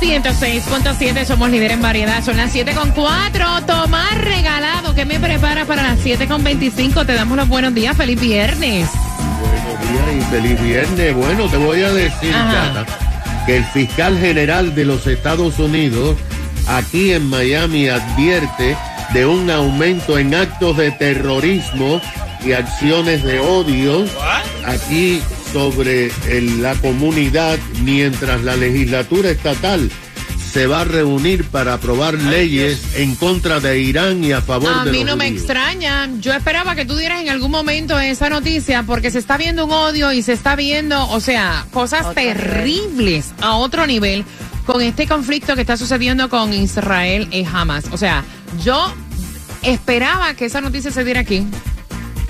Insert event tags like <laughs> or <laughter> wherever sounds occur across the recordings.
106.7, somos líder en variedad. Son las 7.4. Tomás regalado. ¿Qué me prepara para las 7.25? Te damos los buenos días. Feliz viernes. Buenos días y feliz viernes. Bueno, te voy a decir, que el fiscal general de los Estados Unidos aquí en Miami advierte de un aumento en actos de terrorismo y acciones de odio aquí sobre el- la comunidad mientras la legislatura estatal se va a reunir para aprobar leyes en contra de Irán y a favor A de mí los no me extraña. Yo esperaba que tú dieras en algún momento esa noticia porque se está viendo un odio y se está viendo, o sea, cosas terribles a otro nivel con este conflicto que está sucediendo con Israel y Hamas. O sea, yo esperaba que esa noticia se diera aquí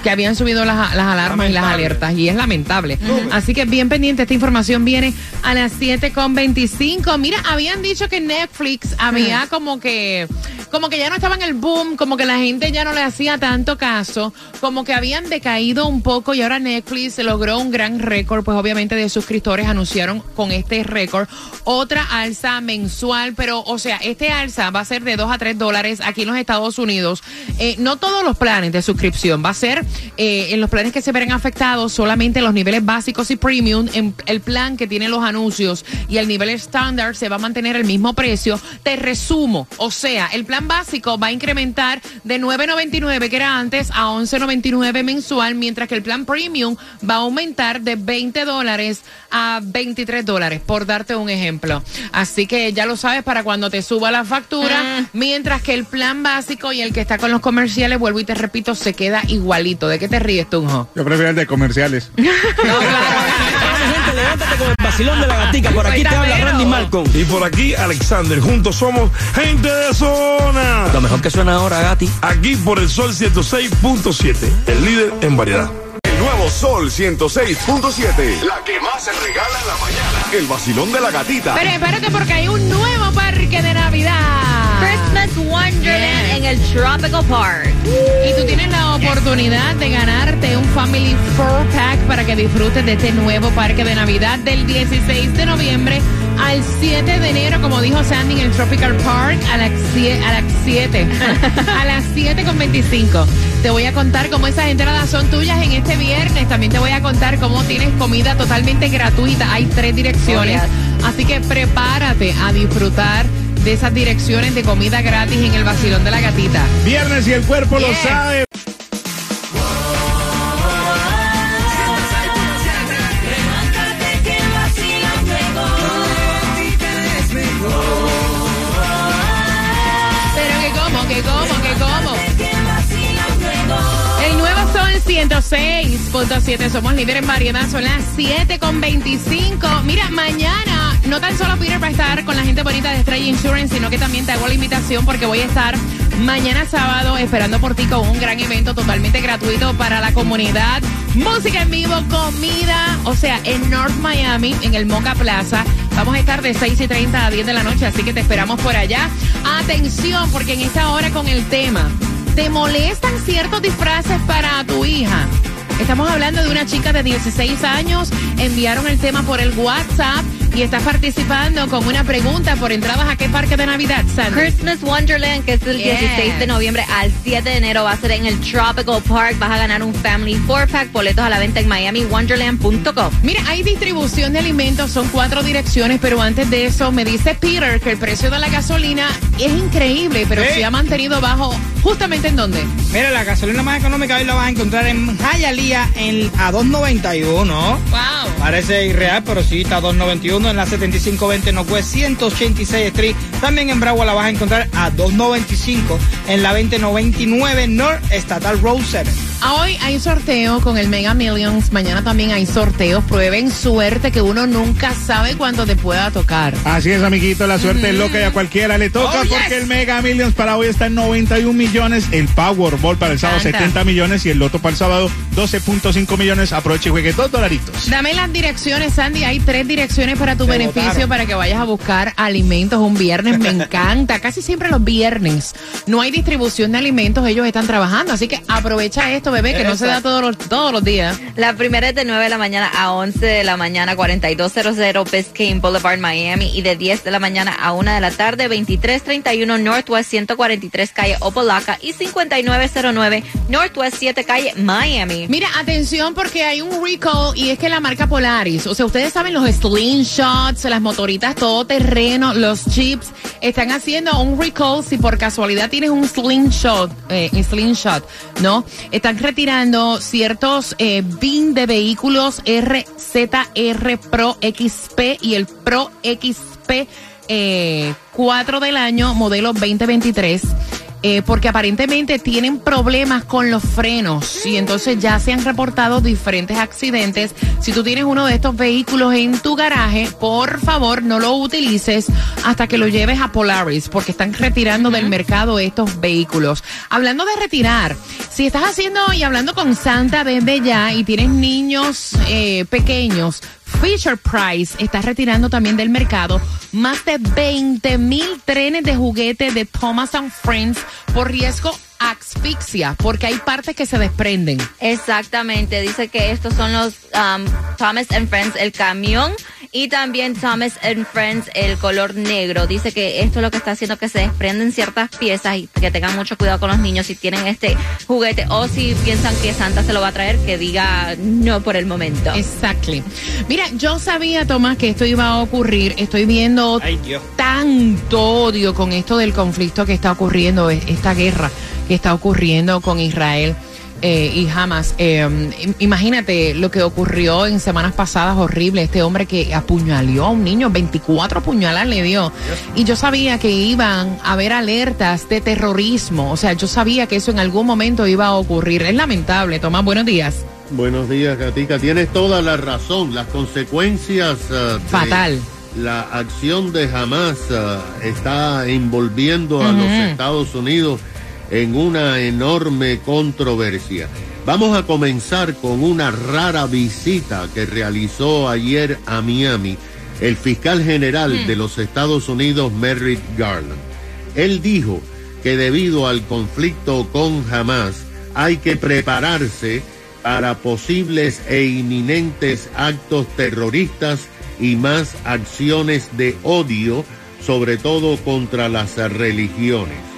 que habían subido las, las alarmas y las alertas y es lamentable. Así que bien pendiente, esta información viene a las 7.25. Mira, habían dicho que Netflix había como que como que ya no estaba en el boom, como que la gente ya no le hacía tanto caso, como que habían decaído un poco y ahora Netflix logró un gran récord, pues obviamente de suscriptores anunciaron con este récord otra alza mensual, pero o sea, este alza va a ser de 2 a 3 dólares aquí en los Estados Unidos. Eh, no todos los planes de suscripción, va a ser eh, en los planes que se verán afectados solamente los niveles básicos y premium, en el plan que tiene los anuncios y el nivel estándar se va a mantener el mismo precio. Te resumo, o sea, el plan básico va a incrementar de 9.99 que era antes a 11.99 mensual, mientras que el plan premium va a aumentar de 20 dólares a 23 dólares, por darte un ejemplo. Así que ya lo sabes para cuando te suba la factura, mientras que el plan básico y el que está con los comerciales, vuelvo y te repito, se queda igualito. ¿De qué te ríes, Tunjo? Yo prefiero el de comerciales. <laughs> Gente, levántate con el vacilón de la gatica. Por aquí te habla. Randy Malcolm. Y por aquí, Alexander. Juntos somos gente de zona. Lo mejor que suena ahora, Gati. Aquí por el Sol 106.7, el líder en variedad. El nuevo Sol 106.7. La que más se regala en la mañana. El vacilón de la gatita. Pero espérate porque hay un nuevo parque de Navidad. Christmas Wonderland Yeah. en el Tropical Park. Y tú tienes la oportunidad de ganarte un Family Four Pack para que disfrutes de este nuevo parque de Navidad del 16 de noviembre al 7 de enero, como dijo Sandy, en el Tropical Park a las 7. A las 7 <laughs> a las 7 con 25. Te voy a contar cómo esas entradas son tuyas en este viernes. También te voy a contar cómo tienes comida totalmente gratuita. Hay tres direcciones. Oh, Así que prepárate a disfrutar de esas direcciones de comida gratis en el vacilón de la gatita. Viernes y el cuerpo lo sabe. Pero que como, que como, que como. El nuevo Sol 106.7, somos líderes en variedad, son las 7.25. Mira, mañana no tan solo Peter va a estar con la gente bonita de Estrella Insurance, sino que también te hago la invitación porque voy a estar mañana sábado esperando por ti con un gran evento totalmente gratuito para la comunidad. Música en vivo, comida, o sea, en North Miami, en el Moca Plaza. Vamos a estar de 6 y 30 a 10 de la noche, así que te esperamos por allá. Atención, porque en esta hora con el tema, ¿te molestan ciertos disfraces para tu hija? Estamos hablando de una chica de 16 años. Enviaron el tema por el WhatsApp y estás participando con una pregunta por entradas a qué parque de Navidad, Sandy. Christmas Wonderland, que es del Yes. 16 de noviembre al 7 de enero, va a ser en el Tropical Park. Vas a ganar un Family Four Pack, boletos a la venta en miamiwonderland.com. Mira, hay distribución de alimentos, son cuatro direcciones, pero antes de eso me dice Peter que el precio de la gasolina es increíble, pero se ha mantenido bajo justamente en dónde. Mira, la gasolina más económica hoy la vas a encontrar en Hialeah en, a 2.91. Wow. Parece irreal, pero sí, está a 2.91 en la 7520 Northwest 186 Street. También en Broward la vas a encontrar a 2.95 en la 2099 North Estatal Road 7. Hoy hay sorteo con el Mega Millions. Mañana también hay sorteos. Prueben suerte que uno nunca sabe cuándo te pueda tocar. Así es, amiguito, la suerte es loca y a cualquiera le toca Oh, yes. porque el Mega Millions para hoy está en 91 millones, el Powerball para el sábado Anda. 70 millones y el Loto para el sábado 12.5 millones. Aproveche y juegue dos dolaritos. Dame las direcciones, Sandy. Hay tres direcciones para tu Se beneficio votaron. para que vayas a buscar alimentos un viernes. Me encanta. Casi siempre los viernes no hay distribución de alimentos. Ellos están trabajando. Así que aprovecha esto, bebé, que no se da todos los, todos los días. La primera es de 9 de la mañana a 11 de la mañana, 4200 Biscayne Boulevard, Miami. Y de 10 de la mañana a 1 de la tarde, 2331 Northwest 143 Calle Opalaca y 5909 Northwest 7 Calle Miami. Mira, atención porque hay un recall y es que la marca Polaris, o sea, ustedes saben los slingshots, las motoritas todoterreno, los chips, están haciendo un recall si por casualidad tienes un slingshot, eh, slingshot, ¿no? Están retirando ciertos eh, bin de vehículos RZR Pro XP y el Pro XP eh, 4 del año, modelo 2023. Eh, porque aparentemente tienen problemas con los frenos y entonces ya se han reportado diferentes accidentes. Si tú tienes uno de estos vehículos en tu garaje, por favor no lo utilices hasta que lo lleves a Polaris porque están retirando del mercado estos vehículos. Hablando de retirar, si estás haciendo y hablando con Santa desde ya y tienes niños eh, pequeños, Fisher Price está retirando también del mercado más de 20 mil trenes de juguete de Thomas and Friends por riesgo asfixia, porque hay partes que se desprenden. Exactamente, dice que estos son los um, Thomas and Friends, el camión y también Thomas and Friends, el color negro. Dice que esto es lo que está haciendo que se desprenden ciertas piezas y que tengan mucho cuidado con los niños si tienen este juguete o si piensan que Santa se lo va a traer, que diga no por el momento. Exactly. Mira, yo sabía, Tomás, que esto iba a ocurrir. Estoy viendo Ay, tanto odio con esto del conflicto que está ocurriendo, e- esta guerra que está ocurriendo con Israel. eh, y Hamas, Eh, im- imagínate lo que ocurrió en semanas pasadas, horrible, este hombre que apuñaló a un niño, 24 puñaladas le dio. Y yo sabía que iban a haber alertas de terrorismo, o sea, yo sabía que eso en algún momento iba a ocurrir. Es lamentable, Tomás, buenos días. Buenos días, Gatica. Tienes toda la razón. Las consecuencias de Fatal. La acción de Hamas ah, está envolviendo a los Estados Unidos en una enorme controversia. Vamos a comenzar con una rara visita que realizó ayer a Miami el fiscal general de los Estados Unidos, Merrick Garland. Él dijo que debido al conflicto con Hamas hay que prepararse para posibles e inminentes actos terroristas y más acciones de odio, sobre todo contra las religiones.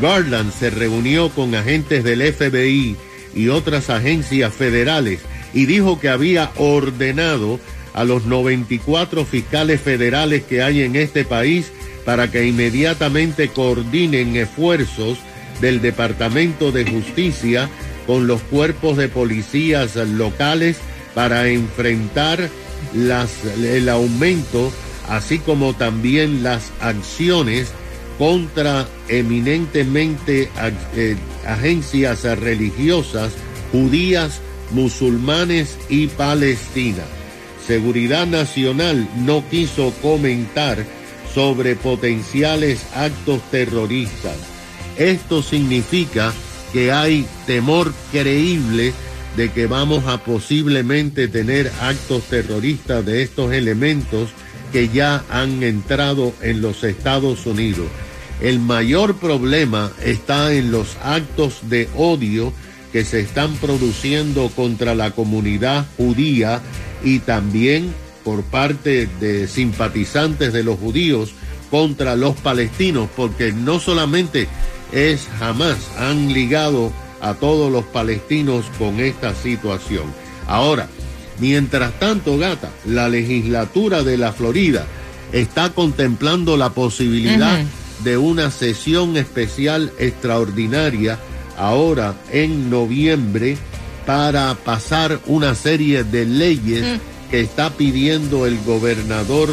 Garland se reunió con agentes del FBI y otras agencias federales y dijo que había ordenado a los 94 fiscales federales que hay en este país para que inmediatamente coordinen esfuerzos del Departamento de Justicia con los cuerpos de policías locales para enfrentar las, el aumento, así como también las acciones contra eminentemente eh, agencias religiosas judías, musulmanes y Palestina. Seguridad Nacional no quiso comentar sobre potenciales actos terroristas. Esto significa que hay temor creíble de que vamos a posiblemente tener actos terroristas de estos elementos que ya han entrado en los Estados Unidos. El mayor problema está en los actos de odio que se están produciendo contra la comunidad judía y también por parte de simpatizantes de los judíos contra los palestinos, porque no solamente es jamás han ligado a todos los palestinos con esta situación. Ahora, mientras tanto, gata, la legislatura de la Florida está contemplando la posibilidad de una sesión especial extraordinaria ahora en noviembre para pasar una serie de leyes que está pidiendo el gobernador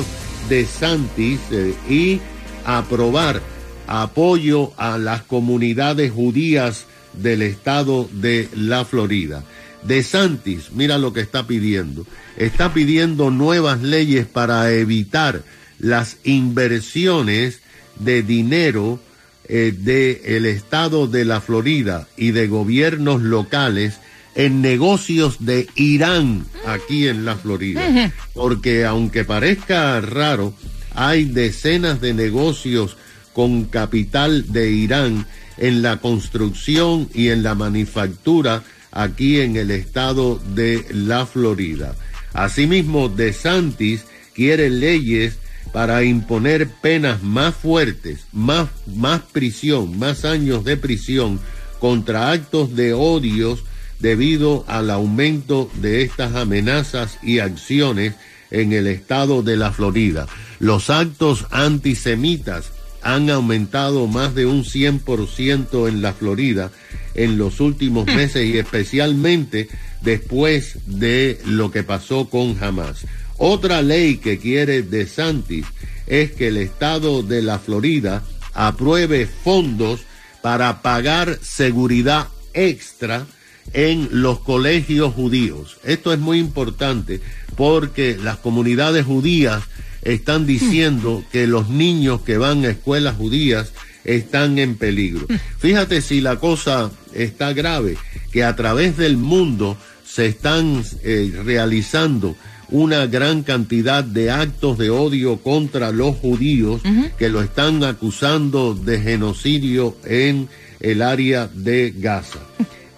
de Santis eh, y aprobar apoyo a las comunidades judías del estado de la Florida. De Santis, mira lo que está pidiendo. Está pidiendo nuevas leyes para evitar las inversiones de dinero eh, del estado de la Florida y de gobiernos locales en negocios de Irán aquí en la Florida. Porque aunque parezca raro, hay decenas de negocios con capital de Irán en la construcción y en la manufactura aquí en el estado de la Florida. Asimismo, De Santis quiere leyes para imponer penas más fuertes, más, más prisión, más años de prisión contra actos de odios debido al aumento de estas amenazas y acciones en el estado de la Florida. Los actos antisemitas han aumentado más de un 100% en la Florida en los últimos meses y especialmente después de lo que pasó con Hamas. Otra ley que quiere De Santis es que el estado de la Florida apruebe fondos para pagar seguridad extra en los colegios judíos. Esto es muy importante porque las comunidades judías están diciendo que los niños que van a escuelas judías están en peligro. Fíjate si la cosa está grave, que a través del mundo se están eh, realizando una gran cantidad de actos de odio contra los judíos que lo están acusando de genocidio en el área de Gaza.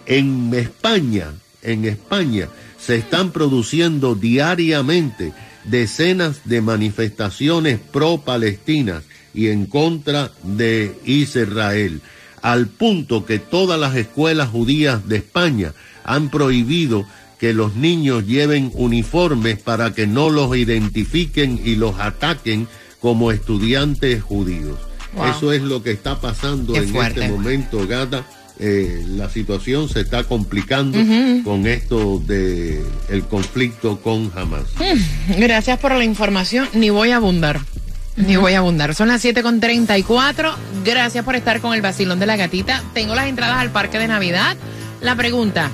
En España, en España se están produciendo diariamente decenas de manifestaciones pro-palestinas y en contra de Israel, al punto que todas las escuelas judías de España han prohibido que los niños lleven uniformes para que no los identifiquen y los ataquen como estudiantes judíos. Wow. Eso es lo que está pasando Qué en fuerte. este momento, Gata. Eh, la situación se está complicando con esto de el conflicto con Hamas. Gracias por la información. Ni voy a abundar. Ni voy a abundar. Son las 7.34. Gracias por estar con el vacilón de la gatita. Tengo las entradas al parque de Navidad. La pregunta.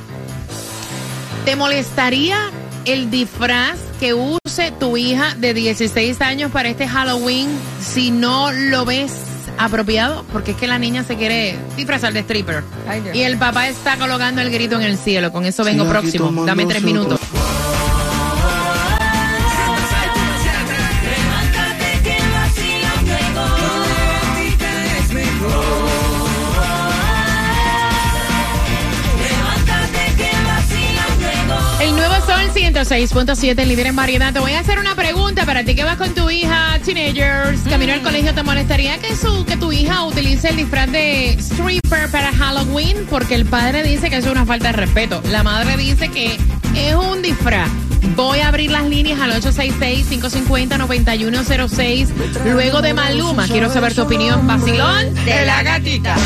¿Te molestaría el disfraz que use tu hija de 16 años para este Halloween si no lo ves apropiado? Porque es que la niña se quiere disfrazar de stripper. Y el papá está colocando el grito en el cielo. Con eso vengo próximo. Dame tres minutos. 106.7, líder en variedad. Te voy a hacer una pregunta para ti que vas con tu hija, teenagers, camino al colegio. ¿Te molestaría que, su, que tu hija utilice el disfraz de stripper para Halloween? Porque el padre dice que eso es una falta de respeto. La madre dice que es un disfraz. Voy a abrir las líneas al 866-550-9106. Luego de Maluma, quiero saber tu opinión. Vacilón de la gatita.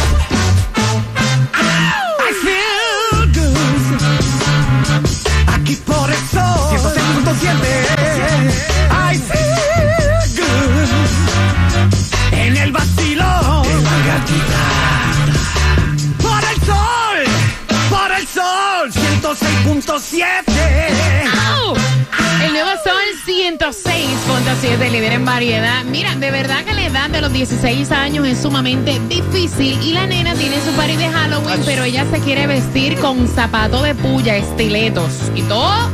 ¡Au! El nuevo Sol 106.7, líder en variedad. Mira, de verdad que la edad de los 16 años es sumamente difícil y la nena tiene su party de Halloween, pero ella se quiere vestir con zapato de puya, estiletos y todo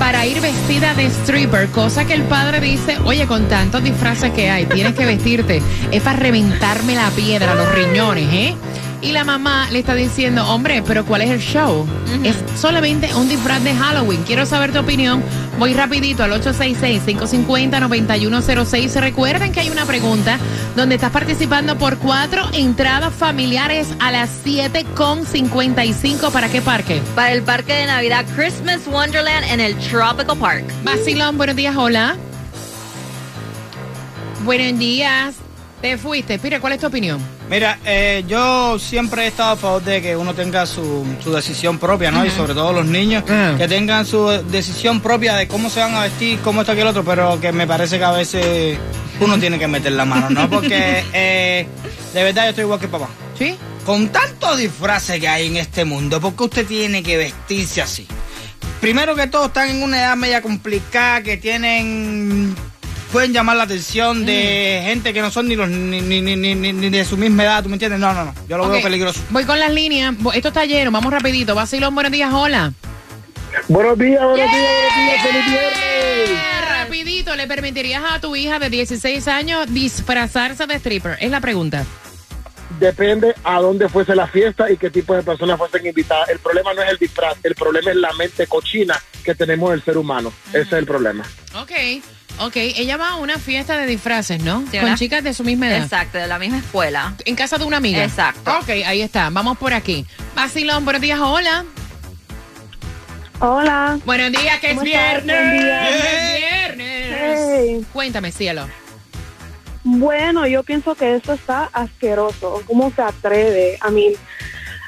para ir vestida de stripper, cosa que el padre dice, oye, con tantos disfraces que hay, tienes que vestirte, es para reventarme la piedra, los riñones, ¿eh? Y la mamá le está diciendo, hombre, pero ¿cuál es el show? Es solamente un disfraz de Halloween. Quiero saber tu opinión. Voy rapidito al 866-550-9106. Recuerden que hay una pregunta donde estás participando por cuatro entradas familiares a las 7.55. ¿Para qué parque? Para el parque de Navidad Christmas Wonderland en el Tropical Park. Vacilón, buenos días, hola. Buenos días. Te fuiste. Pire, ¿cuál es tu opinión? Mira, eh, yo siempre he estado a favor de que uno tenga su, su decisión propia, ¿no? Y sobre todo los niños, Ah. que tengan su decisión propia de cómo se van a vestir, cómo esto, aquel otro, pero que me parece que a veces uno tiene que meter la mano, ¿no? Porque <laughs> eh, de verdad yo estoy igual que papá. ¿Sí? con tantos disfraces que hay en este mundo, ¿por qué usted tiene que vestirse así? Primero que todo, están en una edad media complicada que tienen. Pueden llamar la atención de gente que no son ni, los, ni, ni, ni, ni- de su misma edad, ¿tú me entiendes? No, no, no. Yo lo veo peligroso. Voy con las líneas. Esto está lleno. Vamos rapidito. Vacilón, buenos días. Hola. Buenos días, buenos días, buenos días, feliz viernes. Rapidito, ¿le permitirías a tu hija de 16 años disfrazarse de stripper? Es la pregunta. Depende a dónde fuese la fiesta y qué tipo de personas fuesen invitadas. El problema no es el disfraz, el problema es la mente cochina que tenemos el ser humano. Ese es el problema. Ok, ok. Ella va a una fiesta de disfraces, ¿no? Sí, Con una- chicas de su misma edad. Exacto, de la misma escuela. En casa de una amiga. Exacto. Ok, ahí está. Vamos por aquí. Vacilón, buenos días. Hola. Hola. Buenos días, que es ¿Cómo estás? viernes. Buen día. Es viernes. Hey. Cuéntame, cielo. Bueno, yo pienso que eso está asqueroso. ¿Cómo se atreve? A mí,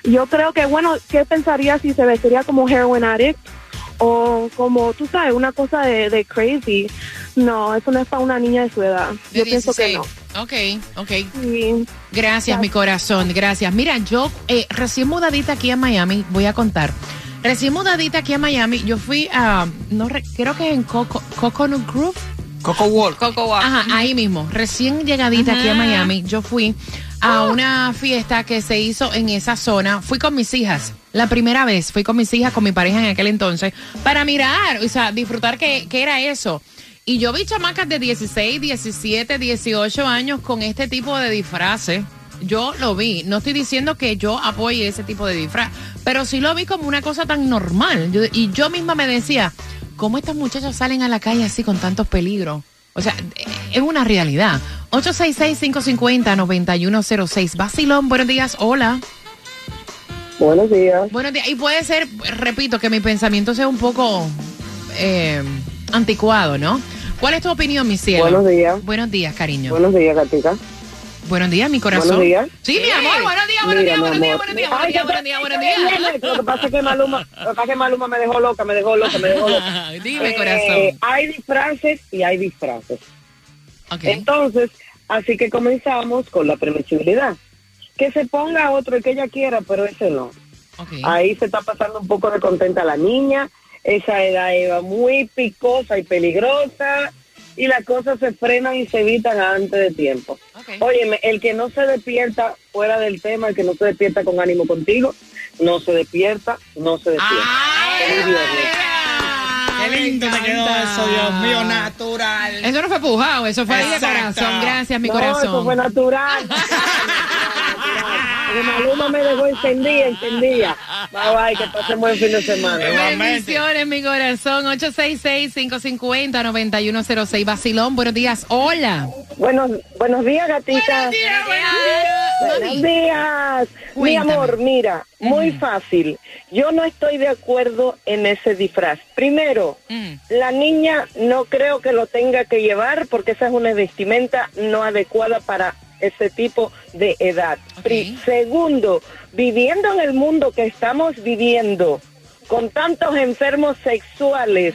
yo creo que, bueno, ¿qué pensaría si se vestiría como heroin addict? O como, tú sabes, una cosa de, de crazy. No, eso no es para una niña de su edad. De yo pienso que 16. no. Ok, ok. Sí. Gracias, mi corazón, gracias. Mira, yo eh, recién mudadita aquí a Miami, voy a contar. Recién mudadita aquí a Miami, yo fui a, no re- creo que en Coco, Coconut Grove. Coco Walk. Coco Walk. Ajá, ahí mismo. Recién llegadita aquí a. Miami, yo fui a una fiesta que se hizo en esa zona. Fui con mis hijas. La primera vez fui con mis hijas, con mi pareja en aquel entonces, para mirar, o sea, disfrutar qué, qué era eso. Y yo vi chamacas de 16, 17, 18 años con este tipo de disfraces. Yo lo vi. No estoy diciendo que yo apoye ese tipo de disfraz, pero sí lo vi como una cosa tan normal. Yo- y yo misma me decía, ¿cómo estas muchachas salen a la calle así con tantos peligros? O sea, es una realidad. 866-550-9106. Basilón, buenos días. Hola. Buenos días. Buenos días. Y puede ser, repito, que mi pensamiento sea un poco eh, anticuado, ¿no? ¿Cuál es tu opinión, mi cielo? Buenos días. Buenos días, cariño. Buenos días, Gatica. Buenos días, mi corazón. Buenos días. Sí, mi amor. Buenos días, buenos días, buenos días, buenos días, buenos días, buenos días, buenos días. Lo que pasa es que Maluma, lo que pasa es que Maluma me dejó loca, me dejó loca, me dejó <laughs> loca. Dime, Eh, corazón. hay disfraces y hay disfraces. Entonces, así que comenzamos con la permisibilidad. Que se ponga otro el que ella quiera, pero ese no. Ahí se está pasando un poco de contenta la niña. Esa edad era muy picosa y peligrosa. Y las cosas se frenan y se evitan antes de tiempo. Ok. Óyeme, el que no se despierta fuera del tema, el que no se despierta con ánimo contigo, no se despierta, no se despierta. Ay. María. Qué lindo Me te quedó eso, Dios mío, natural. Eso no fue pujado, eso fue ahí de Exacto. corazón. Gracias, mi no, corazón. eso fue natural. <laughs> Porque Maluma me dejó encendida, encendida. Bye bye, que pasen buen fin de semana. Bendiciones, mi corazón. 866-550-9106. Basilón, buenos días. Hola. Buenos, buenos días, gatita. Mami. Buenos días. Mi Cuéntame. amor, mira, muy fácil. Yo no estoy de acuerdo en ese disfraz. Primero, Mm. la niña no creo que lo tenga que llevar porque esa es una vestimenta no adecuada para ese tipo de edad. Segundo, viviendo en el mundo que estamos viviendo, con tantos enfermos sexuales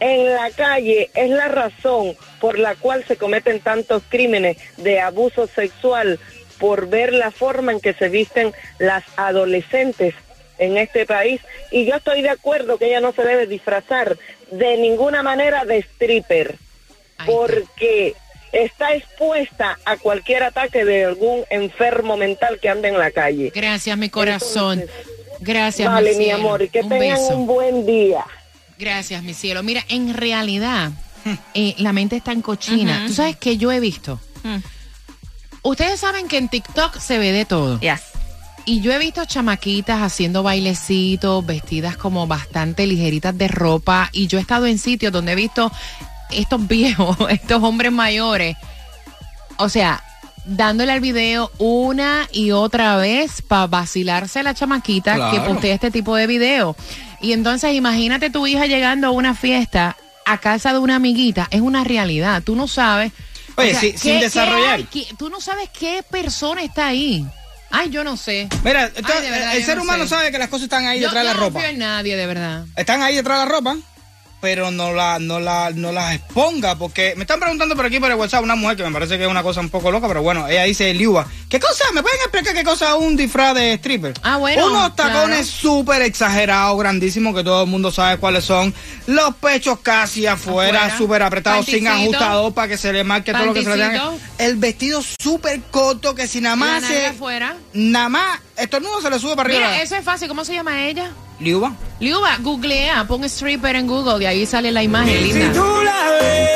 en la calle, es la razón por la cual se cometen tantos crímenes de abuso sexual por ver la forma en que se visten las adolescentes en este país. Y yo estoy de acuerdo que ella no se debe disfrazar de ninguna manera de stripper porque está expuesta a cualquier ataque de algún enfermo mental que ande en la calle. Gracias, mi corazón. Entonces, Gracias, vale, mi mi amor, y que Un tengan beso. un buen día. Gracias, mi cielo. Mira, en realidad, <laughs> eh, la mente está en cochina. ¿Tú sabes qué yo he visto? Mm. Ustedes saben que en TikTok se ve de todo. Yes. Y yo he visto chamaquitas haciendo bailecitos, vestidas como bastante ligeritas de ropa. Y yo he estado en sitios donde he visto estos viejos, <laughs> estos hombres mayores. O sea, dándole al video una y otra vez para vacilarse a la chamaquita que postea este tipo de video. Y entonces imagínate tu hija llegando a una fiesta a casa de una amiguita. Es una realidad. Tú no sabes. Oye, sí, sin desarrollar. hay? ¿Qué- tú no sabes qué persona está ahí. Ay, yo no sé. Mira, Ay, verdad, el ser no humano sé. sabe que las cosas están ahí Yo, detrás de la no ropa. confío en nadie, de verdad. Están ahí detrás de la ropa. Pero no la, no la, no las exponga, porque me están preguntando por aquí por el WhatsApp una mujer que me parece que es una cosa un poco loca, pero bueno, ella dice Liuba, ¿qué cosa? ¿Me pueden explicar qué cosa es un disfraz de stripper? Ah, bueno, Unos tacones claro. súper exagerados, grandísimos, que todo el mundo sabe cuáles son, los pechos casi afuera, súper apretados, sin ajustador para que se le marque todo lo que se le tenga. El vestido súper corto que si nada La más nalga se, afuera. nada más, estornudo se le sube para arriba. Mira, eso es fácil. ¿Cómo se llama ella? Liuba. Liuba, googlea, pon stripper en Google y ahí sale la imagen linda.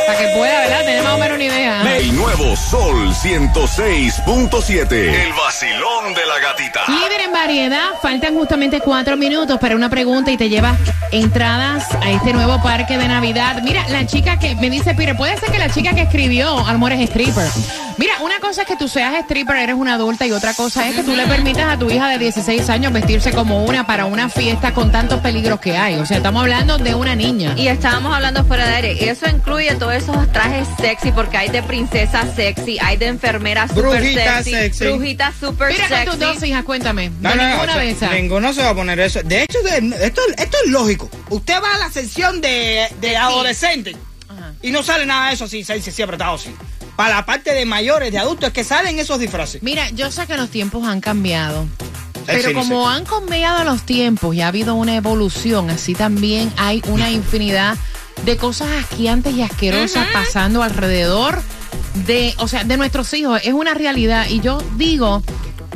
Para que pueda, ¿verdad? Tener más o menos una idea. El nuevo Sol 106.7. El vacilón de la gatita. Líder en variedad, faltan justamente cuatro minutos para una pregunta y te llevas entradas a este nuevo parque de Navidad. Mira, la chica que me dice, Pire, puede ser que la chica que escribió Amor es stripper. Mira, una cosa es que tú seas stripper, eres una adulta, y otra cosa es que tú le permitas a tu hija de 16 años vestirse como una para una fiesta con tantos peligros que hay. O sea, estamos hablando de una niña. Y estábamos hablando fuera de aire. Eso incluye todos esos trajes sexy, porque hay de princesa sexy, hay de enfermera super Brujita sexy, sexy. brujita super Mira con tus sexy. dos hijas, cuéntame. No, de no, no, ninguna o sea, de esas. ninguno se va a poner eso. De hecho, de- esto, esto es lógico. Usted va a la sección de, de adolescentes y no sale nada de eso así, se así apretado así. Para la parte de mayores, de adultos, es que salen esos disfraces. Mira, yo sé que los tiempos han cambiado. Pero como han cambiado los tiempos y ha habido una evolución, así también hay una infinidad de cosas asqueantes y asquerosas pasando alrededor de, o sea, de nuestros hijos. Es una realidad. Y yo digo,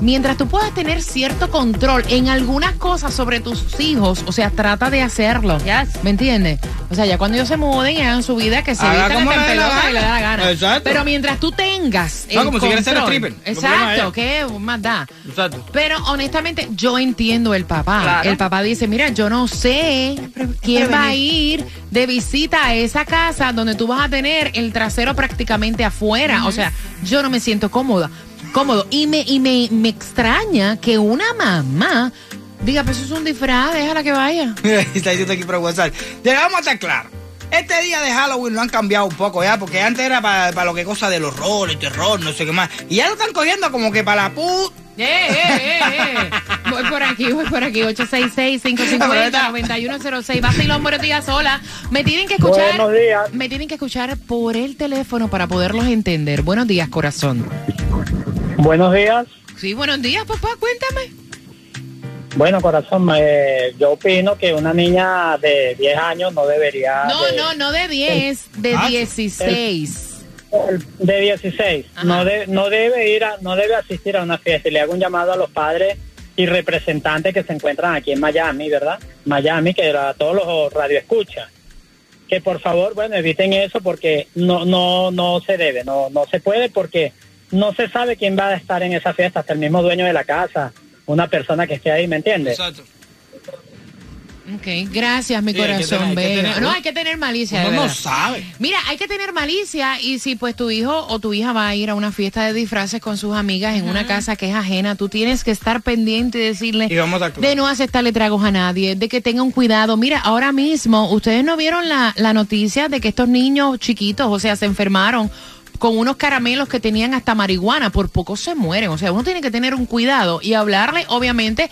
mientras tú puedas tener cierto control en algunas cosas sobre tus hijos, o sea, trata de hacerlo. ¿Me entiendes? O sea, ya cuando ellos se muden y hagan su vida, que se Haga vistan como hasta en le dé la pelota y le da la gana. Exacto. Pero mientras tú tengas No, el como si quieres ser control- stripper. No problema Exacto, es. ¿qué más da? Exacto. Pero honestamente, yo entiendo el papá. Claro. El papá dice, mira, yo no sé quién va a ir de visita a esa casa donde tú vas a tener el trasero prácticamente afuera. O sea, yo no me siento cómoda. Cómodo. Y me, y me, me extraña que una mamá diga, pues eso es un disfraz, déjala que vaya. <laughs> Está diciendo aquí por WhatsApp. Llegamos a estar claro. Este día de Halloween lo han cambiado un poco ya, porque antes era para lo que cosa del horror, el terror, no sé qué más. Y ya lo están cogiendo como que para la pu... ¡Eh, eh, eh, eh! Voy por aquí, voy por aquí. 866-550-9106. Vacilón, buenos días, hola. Me tienen que escuchar. Buenos días. Me tienen que escuchar por el teléfono para poderlos entender. Buenos días, corazón. Buenos días. Sí, buenos días, papá. Cuéntame. Bueno, corazón, eh, yo opino que una niña de 10 años no debería... No, de, no, no de 10, de Ah, 16. De 16. No, de- no debe ir a, no debe asistir a una fiesta. Y le hago un llamado a los padres y representantes que se encuentran aquí en Miami, ¿verdad? Miami, que a todos los radioescuchas. Que por favor, bueno, eviten eso porque no, no, no se debe, no, no se puede porque no se sabe quién va a estar en esa fiesta, hasta el mismo dueño de la casa, una persona que esté ahí, ¿me entiendes? Exacto. Ok, gracias, mi Sí, hay que corazón tener- hay no, hay que tener malicia. de Uno no sabe. Mira, hay que tener malicia y si pues tu hijo o tu hija va a ir a una fiesta de disfraces con sus amigas en una casa que es ajena, tú tienes que estar pendiente y decirle Y vamos a actuar. de no aceptarle tragos a nadie, de que tenga un cuidado. Mira, ahora mismo, ustedes no vieron la, la noticia de que estos niños chiquitos, o sea, se enfermaron con unos caramelos que tenían hasta marihuana, por poco se mueren. O sea, uno tiene que tener un cuidado y hablarle, obviamente,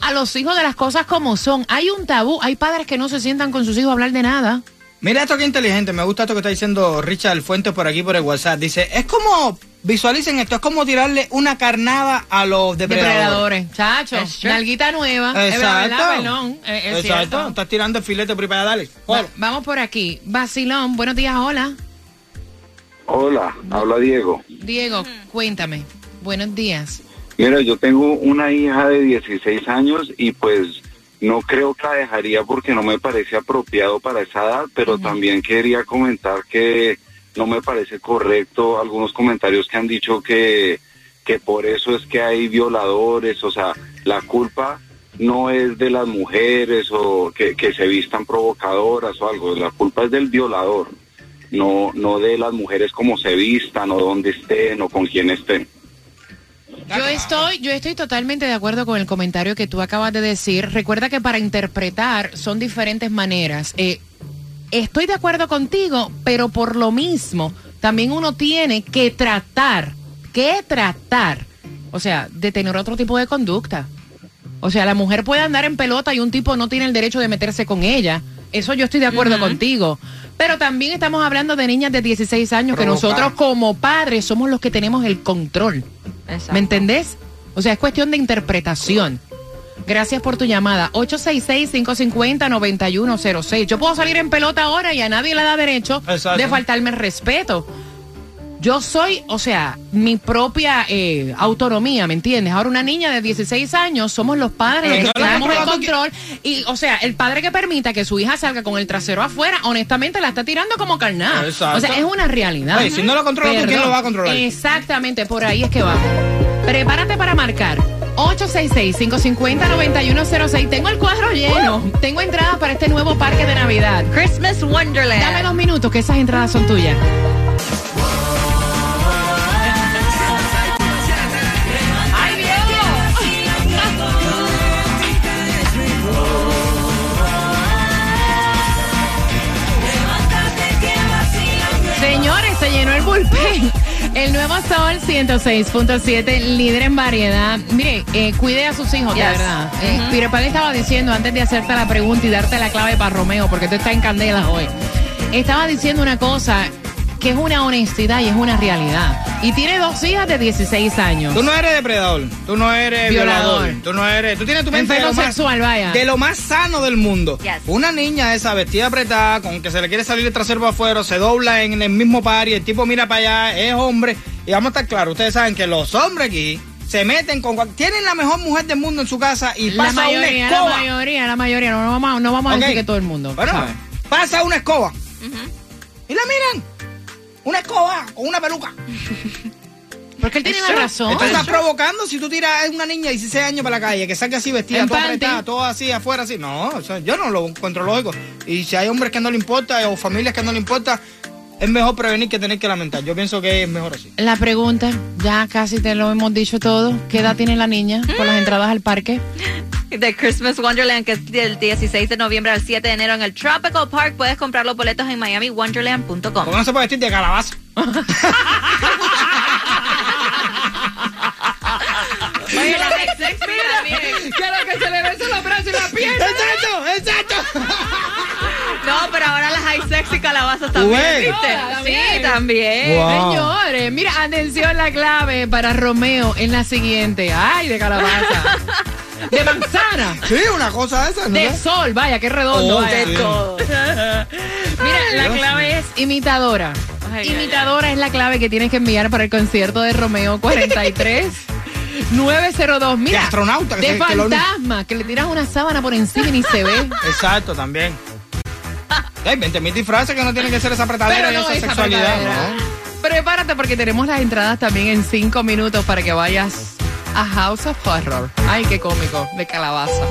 a los hijos de las cosas como son. Hay un tabú, hay padres que no se sientan con sus hijos a hablar de nada. Mira esto que inteligente, me gusta esto que está diciendo Richard Fuentes por aquí por el WhatsApp. Dice, es como, visualicen esto, es como tirarle una carnada a los depredadores. Depredadores, chacho, nalguita nueva. Exacto. perdón, eh, es Exacto. cierto. Estás tirando el filete por ahí para. Va- vamos por aquí. Basilón, buenos días, hola. Hola, habla Diego. Diego, cuéntame. Buenos días. Mira, yo tengo una hija de 16 años y pues no creo que la dejaría porque no me parece apropiado para esa edad, pero también quería comentar que no me parece correcto algunos comentarios que han dicho que, que por eso es que hay violadores, o sea, la culpa no es de las mujeres o que, que se vistan provocadoras o algo, la culpa es del violador, no, no de las mujeres como se vistan o dónde estén o con quién estén. Yo estoy, yo estoy totalmente de acuerdo con el comentario que tú acabas de decir. Recuerda que para interpretar son diferentes maneras. Eh, estoy de acuerdo contigo, pero por lo mismo, también uno tiene que tratar, que tratar, o sea, de tener otro tipo de conducta. O sea, la mujer puede andar en pelota y un tipo no tiene el derecho de meterse con ella. Eso yo estoy de acuerdo contigo. Pero también estamos hablando de niñas de 16 años que nosotros como padres somos los que tenemos el control. Exacto. ¿Me entendés? O sea, es cuestión de interpretación. Gracias por tu llamada. 866-550-9106. Yo puedo salir en pelota ahora y a nadie le da derecho Exacto. de faltarme el respeto. Yo soy, o sea, mi propia eh, autonomía, ¿me entiendes? Ahora una niña de 16 años, somos los padres los que tenemos el control. Y, o sea, el padre que permita que su hija salga con el trasero afuera, honestamente la está tirando como carnal. Exacto. O sea, es una realidad. Oye, si no la controla tú, ¿quién Perdón. lo va a controlar? Exactamente, por ahí es que vamos. Prepárate para marcar. 866-550-9106. Tengo el cuadro lleno. Tengo entradas para este nuevo parque de Navidad. Christmas Wonderland. Dame dos minutos, que esas entradas son tuyas. El nuevo Sol 106.7, líder en variedad. Mire, eh, cuide a sus hijos, de Yes. verdad. Eh, Peter Pan estaba diciendo antes de hacerte la pregunta y darte la clave para Romeo, porque tú estás en candela hoy. Estaba diciendo una cosa que es una honestidad y es una realidad. Y tiene dos hijas de 16 años. Tú no eres depredador, tú no eres Violador. violador, tú no eres, tú tienes tu mente de lo, más, vaya. de lo más sano del mundo. Yes. Una niña esa vestida apretada, con que se le quiere salir el trasero para afuera, se dobla en el mismo par y el tipo mira para allá, es hombre. Y vamos a estar claros, ustedes saben que los hombres aquí se meten con... Tienen la mejor mujer del mundo en su casa y La pasa una mayoría, la escoba. mayoría, la mayoría. No, no vamos, no vamos a decir que todo el mundo. Bueno, ¿sabes? pasa una escoba. Y la miran. Una escoba con una peluca. Porque él tiene la razón. Entonces estás provocando si tú tiras a una niña de 16 años para la calle, que salga así vestida, En toda panty. apretada, todo así afuera, así. No, o sea, yo no lo encuentro lógico. Y si hay hombres que no le importa o familias que no le importa, es mejor prevenir que tener que lamentar. Yo pienso que es mejor así. La pregunta, ya casi te lo hemos dicho todo. ¿Qué edad tiene la niña con las entradas al parque? de Christmas Wonderland, que es del 16 de noviembre al 7 de enero en el Tropical Park. Puedes comprar los boletos en miamiwonderland.com. Porque no se puede vestir de calabaza. <laughs> ahora las hay sexy calabazas también. Sí, también. Wow. Señores, mira, atención, la clave para Romeo es la siguiente. Ay, de calabaza. <laughs> De manzana. Sí, una cosa esa. ¿no? De sol, vaya, qué redondo. Oh, vaya. sí. <laughs> Mira, la clave es imitadora. Ay, imitadora es la clave que tienes que enviar para el concierto de Romeo <laughs> 43. 902, mira. De astronauta, que De se- que lo- fantasma, que le tiras una sábana por encima y ni se ve. Exacto, también. Hay 20 mil disfraces que no tienen que ser esa apretadera Pero y no esa esa sexualidad. ¿no? Prepárate porque tenemos las entradas también en cinco minutos para que vayas a House of Horror. Ay, qué cómico, de calabaza.